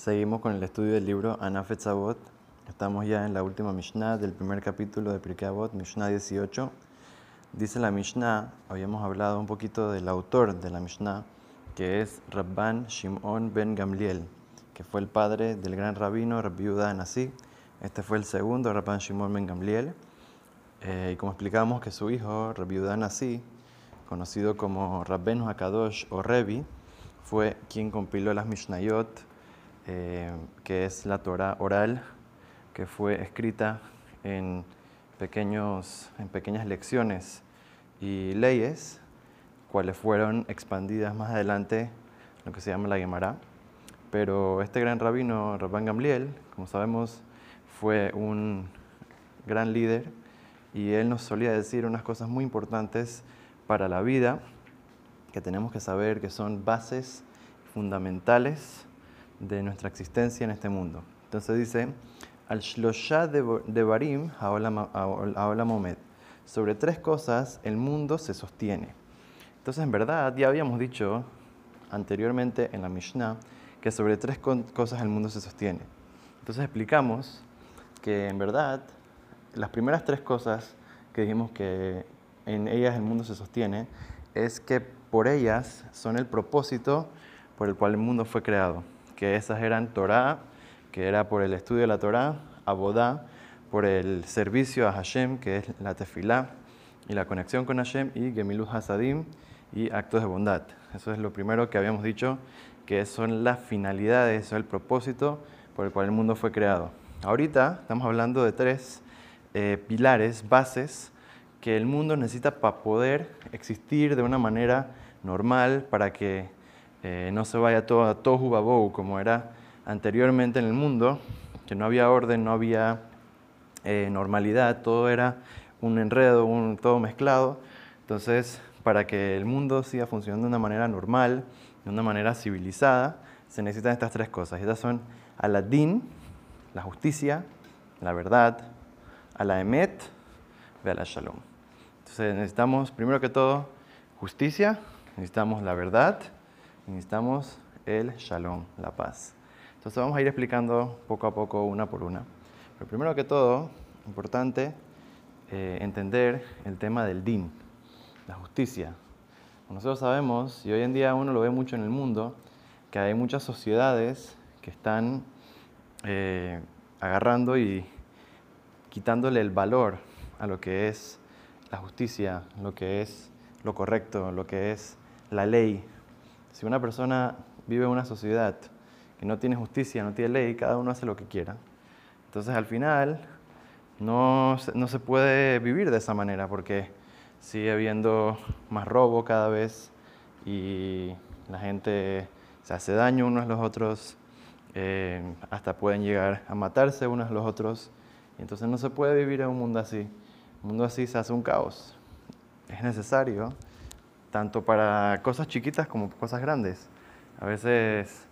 Seguimos con el estudio del libro Anafet Zavot. Estamos ya en la última Mishnah del primer capítulo de Pirkei Avot, Mishnah 18. Dice la Mishnah, habíamos hablado un poquito del autor de la Mishnah, que es Rabban Shimon ben Gamliel, que fue el padre del gran rabino Rabbi Nasi. Este fue el segundo Rabban Shimon ben Gamliel. Eh, y como explicamos que su hijo, Rabbi Nasi, conocido como Rabbenu Hakadosh o Revi, fue quien compiló las Mishnayot, eh, que es la Torah oral, que fue escrita en, pequeños, en pequeñas lecciones y leyes, cuales fueron expandidas más adelante, lo que se llama la Gemara. Pero este gran rabino, Rabban Gamliel, como sabemos, fue un gran líder y él nos solía decir unas cosas muy importantes para la vida que tenemos que saber que son bases fundamentales de nuestra existencia en este mundo. Entonces dice, al shlosha de barim momed. Sobre tres cosas el mundo se sostiene. Entonces, en verdad, ya habíamos dicho anteriormente en la Mishnah que sobre tres cosas el mundo se sostiene. Entonces explicamos que en verdad las primeras tres cosas que dijimos que en ellas el mundo se sostiene, es que por ellas son el propósito por el cual el mundo fue creado. Que esas eran Torah, que era por el estudio de la Torah, Abodá, por el servicio a Hashem, que es la tefilá y la conexión con Hashem, y Gemilut Hasadim y actos de bondad. Eso es lo primero que habíamos dicho, que son las finalidades, el propósito por el cual el mundo fue creado. Ahorita estamos hablando de tres eh, pilares, bases, que el mundo necesita para poder existir de una manera normal, para que eh, no se vaya todo a tohu babou como era anteriormente en el mundo, que no había orden, no había eh, normalidad, todo era un enredo, un, todo mezclado. Entonces, para que el mundo siga funcionando de una manera normal, de una manera civilizada, se necesitan estas tres cosas. Estas son Aladín, la justicia, la verdad, a la emet, la shalom. Entonces necesitamos, primero que todo, justicia, necesitamos la verdad, necesitamos el shalom, la paz. Entonces vamos a ir explicando poco a poco, una por una. Pero primero que todo, importante eh, entender el tema del din, la justicia. Nosotros sabemos, y hoy en día uno lo ve mucho en el mundo, que hay muchas sociedades que están eh, agarrando y quitándole el valor a lo que es la justicia, lo que es lo correcto, lo que es la ley. Si una persona vive en una sociedad que no tiene justicia, no tiene ley, cada uno hace lo que quiera. Entonces al final no, no se puede vivir de esa manera porque sigue habiendo más robo cada vez y la gente se hace daño unos a los otros, eh, hasta pueden llegar a matarse unos a los otros. Entonces no se puede vivir en un mundo así. Un mundo así se hace un caos. Es necesario, tanto para cosas chiquitas como cosas grandes. A veces,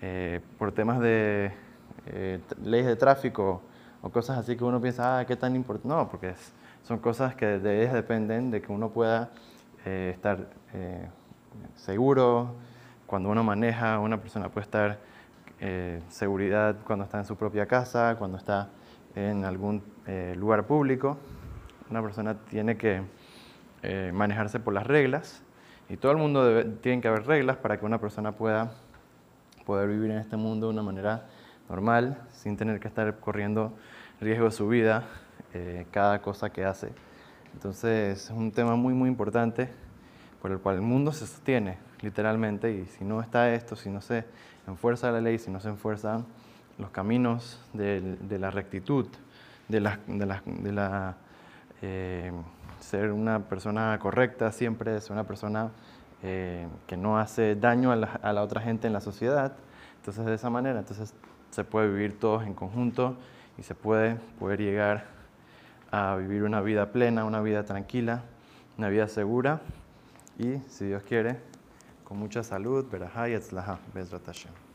eh, por temas de eh, leyes de tráfico o cosas así que uno piensa, ah, qué tan importante. No, porque son cosas que de ellas dependen de que uno pueda eh, estar seguro cuando uno maneja, una persona puede estar seguridad cuando está en su propia casa, cuando está en algún lugar público una persona tiene que eh, manejarse por las reglas y todo el mundo debe, tiene que haber reglas para que una persona pueda poder vivir en este mundo de una manera normal, sin tener que estar corriendo riesgo de su vida eh, cada cosa que hace. Entonces es un tema muy muy importante por el cual el mundo se sostiene literalmente y si no está esto, si no se enfuerza la ley, si no se enfuerzan los caminos de, la rectitud, de la, eh, ser una persona correcta siempre, ser una persona eh, que no hace daño a la, otra gente en la sociedad. Entonces, de esa manera, entonces se puede vivir todos en conjunto y se puede poder llegar a vivir una vida plena, una vida tranquila, una vida segura y, si Dios quiere, con mucha salud, verajá y Hashem.